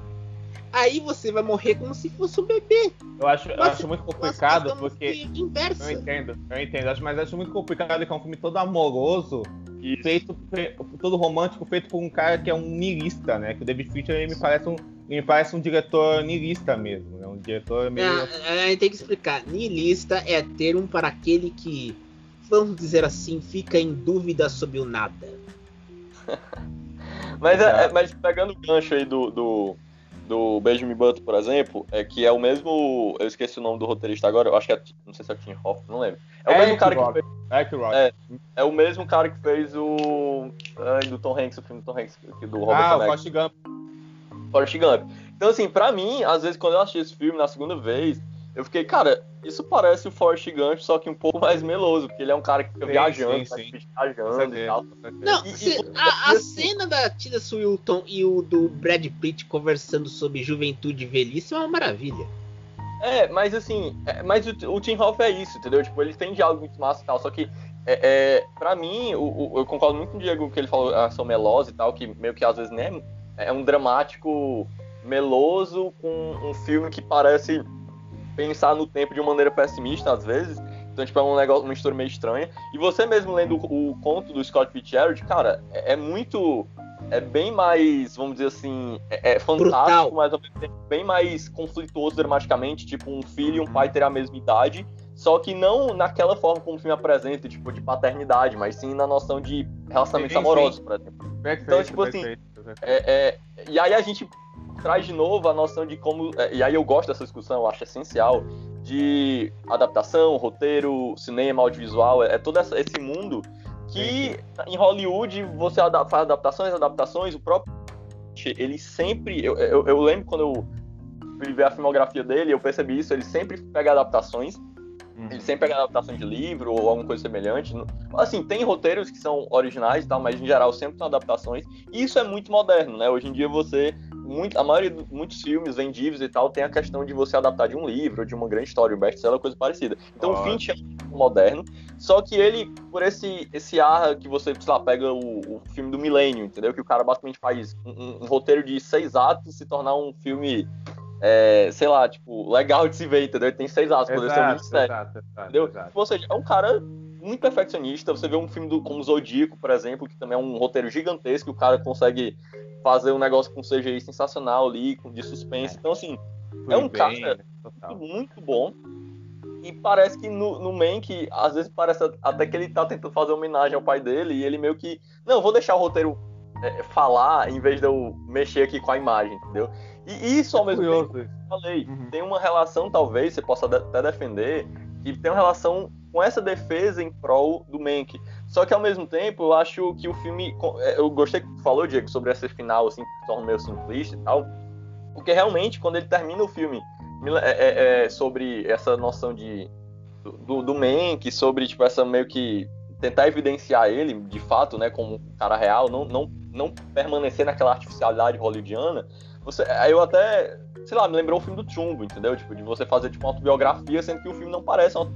aí você vai morrer como se fosse um bebê. Eu acho, eu acho muito complicado porque. que inversa. Eu entendo, eu entendo, acho- mas acho muito complicado que é um filme todo amoroso, Isso. feito, fe- todo romântico, feito por um cara que é um niilista, né? Que o David Fincher ele me parece um, me parece um diretor niilista mesmo, né? Um diretor meio. Ah, a gente tem que explicar. Nihilista é termo para aquele que, vamos dizer assim, fica em dúvida sobre o nada. <laughs> Mas, é- é- mas pegando o gancho aí do, do, do Benjamin Button, por exemplo, é que é o mesmo. Eu esqueci o nome do roteirista agora, eu acho que é. Não sei se é o Tim Hoff, não lembro. É o É mesmo cara que Roth. fez. Roth. É. É o mesmo cara que fez o. Ai, do Tom Hanks, o filme do Tom Hanks, que- do Robert ah, o Zemeckis. Forrest Gump. Forrest Gump. Então, assim, pra mim, às vezes, quando eu assisti esse filme na segunda vez, eu fiquei, cara, isso parece o Forrest Gump, só que um pouco mais meloso, porque ele é um cara que fica Sim, viajando, sim, tá sim. Viajando e tal. Não, E- e você- a, a cena da Tilda Swinton e o do Brad Pitt conversando sobre juventude e velhice é uma maravilha. É, mas assim, é, mas o, o Tim Hoff é isso, entendeu? Tipo, ele tem diálogo muito massa e tal, só que, é, é, pra mim, o, o- eu concordo muito com o Diego que ele falou, a ação melosa e tal, que meio que às vezes, né, é um dramático meloso com um filme que parece pensar no tempo de uma maneira pessimista, às vezes. Então, tipo, é um negócio, uma história meio estranha. E você mesmo lendo o, o conto do Scott Fitzgerald, cara, é, é muito. É bem mais, vamos dizer assim, é, é fantástico, Brutal. mas ao mesmo tempo bem mais conflituoso dramaticamente, tipo, um filho e um pai terem a mesma idade, só que não naquela forma como o filme apresenta, tipo, de paternidade, mas sim na noção de relacionamentos Sim, sim. amorosos, por exemplo. Perfeito, Então, tipo assim, perfeito, perfeito. É, é, e aí a gente traz de novo a noção de como. é, e aí eu gosto dessa discussão, eu acho essencial, de adaptação, roteiro, cinema, audiovisual, é, é todo essa- esse mundo que em Hollywood você faz adaptações, adaptações, o próprio. Ele sempre. Eu, eu, eu lembro quando eu fui ver a filmografia dele, eu percebi isso, ele sempre pega adaptações Uhum. ele sempre pega adaptações de livro ou alguma coisa semelhante. Assim, tem roteiros que são originais e tal, mas em geral sempre são adaptações. E isso é muito moderno, né? Hoje em dia você muito, a maioria de muitos filmes vendíveis e tal tem a questão de você adaptar de um livro, de uma grande história, um best-seller, coisa parecida. Então o Finch é um moderno, só que ele, por esse, esse ar que você, sei lá, pega o, o filme do milênio, entendeu? Que o cara basicamente faz um, um, um roteiro de seis atos se tornar um filme é, sei lá, tipo, legal de se ver, entendeu? Ele tem seis atos, poderia ser sério. Exato, exato, entendeu? Exato. Ou seja, é um cara muito perfeccionista. Você vê um filme do, como Zodíaco, por exemplo, que também é um roteiro gigantesco, o cara consegue fazer um negócio com CGI sensacional ali, de suspense. Então, assim, Foi é um bem, cara muito, muito, bom. E parece que no, no Mank, às vezes parece até que ele tá tentando fazer homenagem ao pai dele, e ele meio que, não, vou deixar o roteiro é, falar em vez de eu mexer aqui com a imagem, entendeu? E isso ao mesmo tempo, falei, uhum. tem uma relação, talvez, você possa até defender, que tem uma relação com essa defesa em prol do Mank. Só que ao mesmo tempo, eu acho que o filme. É, eu gostei que falou, Diego, sobre esse final, assim, que torna meio simplista e tal. Porque realmente, quando ele termina o filme é, é, é, sobre essa noção de. Do, do Mank, sobre, tipo, essa meio que. Tentar evidenciar ele, de fato, né, como um cara real, não, não, não permanecer naquela artificialidade hollywoodiana. Você, aí eu até, sei lá, me lembrou o filme do Chumbo, entendeu? Tipo, de você fazer tipo uma autobiografia, sendo que o filme não parece uma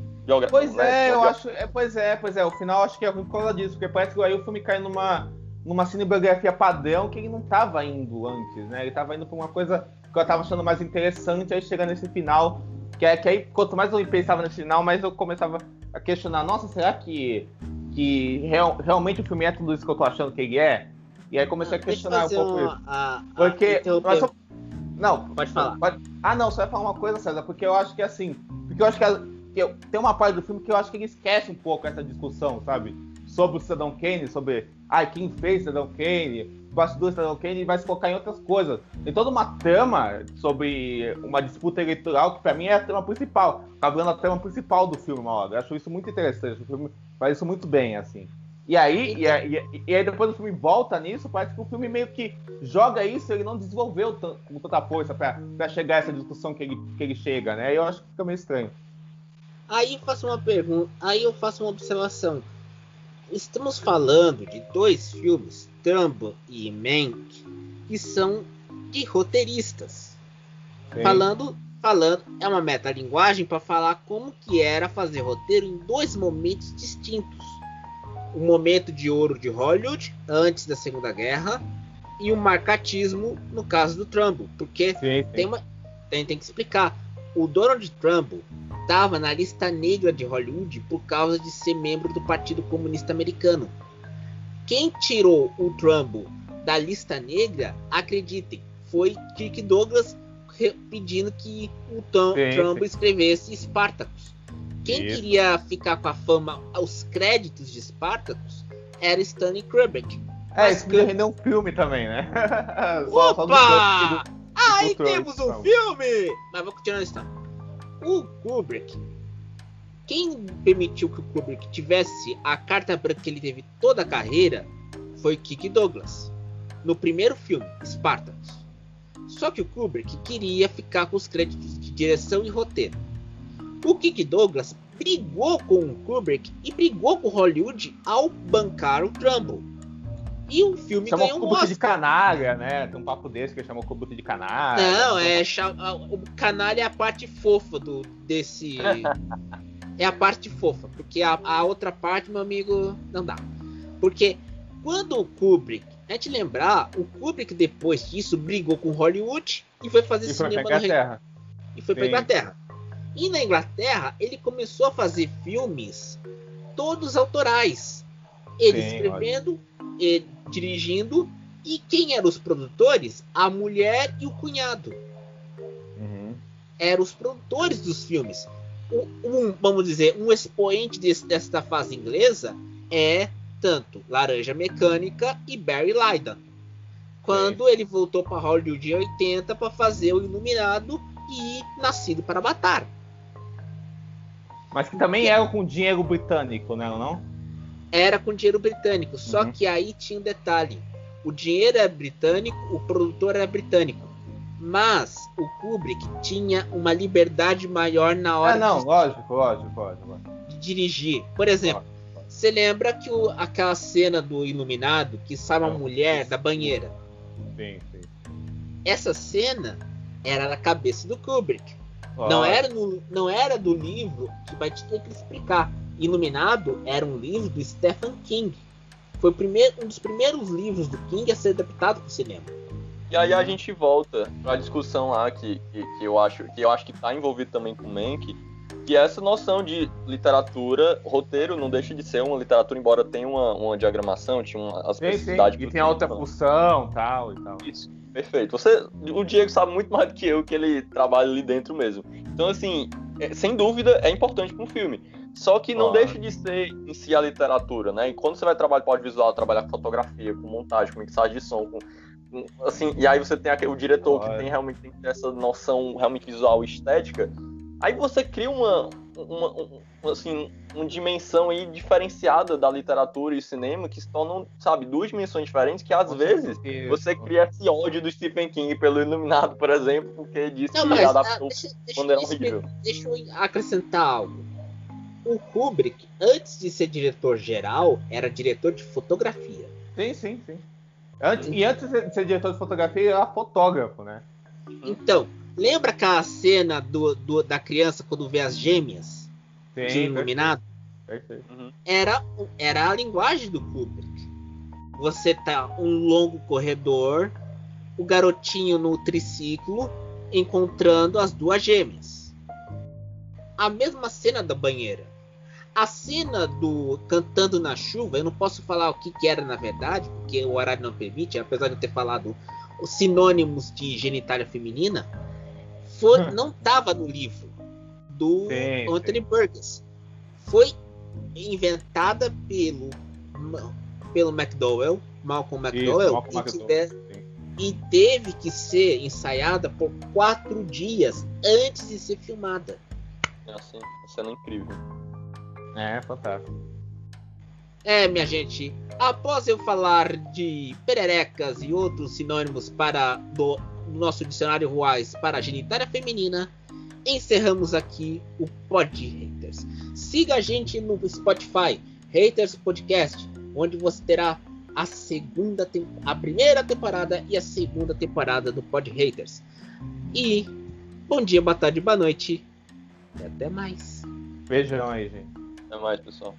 Pois né? é, eu acho. É, pois é, pois é. O final acho que é por causa disso, porque parece que aí o filme cai numa, numa cinebiografia padrão que ele não estava indo antes, né? Ele estava indo pra uma coisa que eu estava achando mais interessante, aí chega nesse final. Que, é, que aí, quanto mais eu pensava nesse final, mais eu começava a questionar, nossa, será que, que real, realmente o filme é tudo isso que eu tô achando que ele é? E aí comecei a ah, questionar um pouco isso. A, porque. A, só, não, pode falar. Pode, ah, não, só ia falar uma coisa, César, porque eu acho que assim. Porque eu acho que que eu, tem uma parte do filme que eu acho que ele esquece um pouco essa discussão, sabe? Sobre o Cidadão Kane, sobre ah, quem fez Cidadão Kane, bastidores do Cidadão Kane, e vai se focar em outras coisas. Tem toda uma trama sobre uma disputa eleitoral que para mim é a trama principal. Tá vendo a trama principal do filme, uma hora. Eu acho isso muito interessante. O filme faz isso muito bem, assim. E aí, e, e, e, aí depois o filme volta nisso, parece que o filme meio que joga isso, ele não desenvolveu com tanta força para chegar a essa discussão que ele, que ele chega, né? Eu acho que fica meio estranho. Aí eu faço uma pergunta, aí eu faço uma observação. Estamos falando de dois filmes, Trumbo e Mank, que são de roteiristas. Sim. Falando, falando, é uma metalinguagem para falar como que era fazer roteiro em dois momentos distintos. O momento de ouro de Hollywood, antes da Segunda Guerra, e o marcatismo no caso do Trumbo, porque sim, sim. Tem, uma, tem, tem que explicar. O Donald Trump estava na lista negra de Hollywood por causa de ser membro do Partido Comunista Americano. Quem tirou o Trumbo da lista negra, acreditem, foi Kirk Douglas pedindo que o Trumbo escrevesse Spartacus. Quem Isso. queria ficar com a fama aos créditos de Spartacus era Stanley Kubrick. É, isso podia render um filme também, né? <laughs> Opa! Aí temos um filme! Mas vou continuar a história o Kubrick, quem permitiu que o Kubrick tivesse a carta branca que ele teve toda a carreira foi Kirk Douglas, no primeiro filme, Spartacus. Só que o Kubrick queria ficar com os créditos de direção e roteiro. O Kirk Douglas brigou com o Kubrick e brigou com Hollywood ao bancar o Trumbo. E o filme chamou ganhou um Kubrick de canalha, né? Tem um papo desse que ele chamou Kubrick de canalha. Não, é o canalha é a parte fofa do desse <laughs> é a parte fofa, porque a, a, outra parte, meu amigo, não dá. Porque quando o Kubrick, a gente lembrar, o Kubrick depois disso brigou com Hollywood e foi fazer e cinema foi Inglaterra. E foi para Inglaterra. E na Inglaterra ele começou a fazer filmes todos autorais. Ele Sim, escrevendo, e dirigindo. E quem eram os produtores? A mulher e o cunhado. Uhum. Eram os produtores dos filmes. Um, vamos dizer, um expoente desse, desta fase inglesa é tanto Laranja Mecânica e Barry Lyndon. Quando ele voltou para Hollywood em 80 para fazer o Iluminado e Nascido para Matar. Mas que também era com dinheiro britânico, né, não? Era com dinheiro britânico. Só uhum. que aí tinha um detalhe: o dinheiro era britânico, o produtor era britânico. Mas o Kubrick tinha uma liberdade maior na hora ah, não, de, lógico, lógico, lógico, de dirigir. Por exemplo, você lembra que o, aquela cena do Iluminado que sai uma mulher da banheira? Sim, sim. essa cena era na cabeça do Kubrick. Não era, no- não era do livro que vai te ter que explicar. Iluminado era um livro do Stephen King. Foi o primeiro, um dos primeiros livros do King a ser adaptado para o cinema. E aí a gente volta pra discussão lá que, que, que eu acho que eu acho que tá envolvido também com o Mank, que é essa noção de literatura, roteiro não deixa de ser uma literatura, embora tenha uma, uma diagramação, tinha uma as Sim, sim. especificidades E tem a tema. função tal e tal. Isso, perfeito. Você, o Diego sabe muito mais do que eu que ele trabalha ali dentro mesmo. Então, assim, é- sem dúvida é importante para um filme. Só que não Claro. deixa de ser em si a literatura, né? E quando você vai trabalhar com audiovisual, trabalhar com fotografia, com montagem, com mixagem de som, com, com- assim, e aí você tem aquele, o diretor que Claro. tem realmente tem que essa noção realmente visual e estética, aí você cria uma, uma, um- assim, uma dimensão aí diferenciada da literatura e cinema que se tornam, sabe, duas dimensões diferentes que às Com vezes certeza. você cria esse ódio do Stephen King pelo Iluminado, por exemplo, porque disse Não, que mas ah, adaptou deixa, deixa, quando era deixa- horrível. deixa eu acrescentar algo. O Kubrick, antes de ser diretor geral, era diretor de fotografia. Sim, sim, sim. Antes, e antes de ser diretor de fotografia, ele era fotógrafo, né? Então, lembra aquela cena do, do- da criança quando vê as gêmeas de Sim, iluminado? perfeito. Era, era a linguagem do Kubrick. Você tá um longo corredor, o garotinho no triciclo encontrando as duas gêmeas. A mesma cena da banheira. A cena do cantando na chuva, eu não posso falar o que, que era na verdade, porque o horário não permite, apesar de eu ter falado os sinônimos de genitália feminina, foi, Hum. não estava no livro do Sim, Anthony Burgess. Foi inventada pelo pelo McDowell, Malcolm McDowell, Malcolm e, McDowell, tiver- sim. e teve que ser ensaiada por quatro dias antes de ser filmada. É assim, uma cena incrível. É, fantástico. É, minha gente, após eu falar de pererecas e outros sinônimos para do, nosso dicionário Ruais para a genitália feminina, encerramos aqui o Pod Haters. Siga a gente no Spotify, Haters Podcast, onde você terá a segunda a primeira temporada e a segunda temporada do Pod Haters. E bom dia, boa tarde, boa noite. E até mais. Beijão aí, gente. Até mais, pessoal.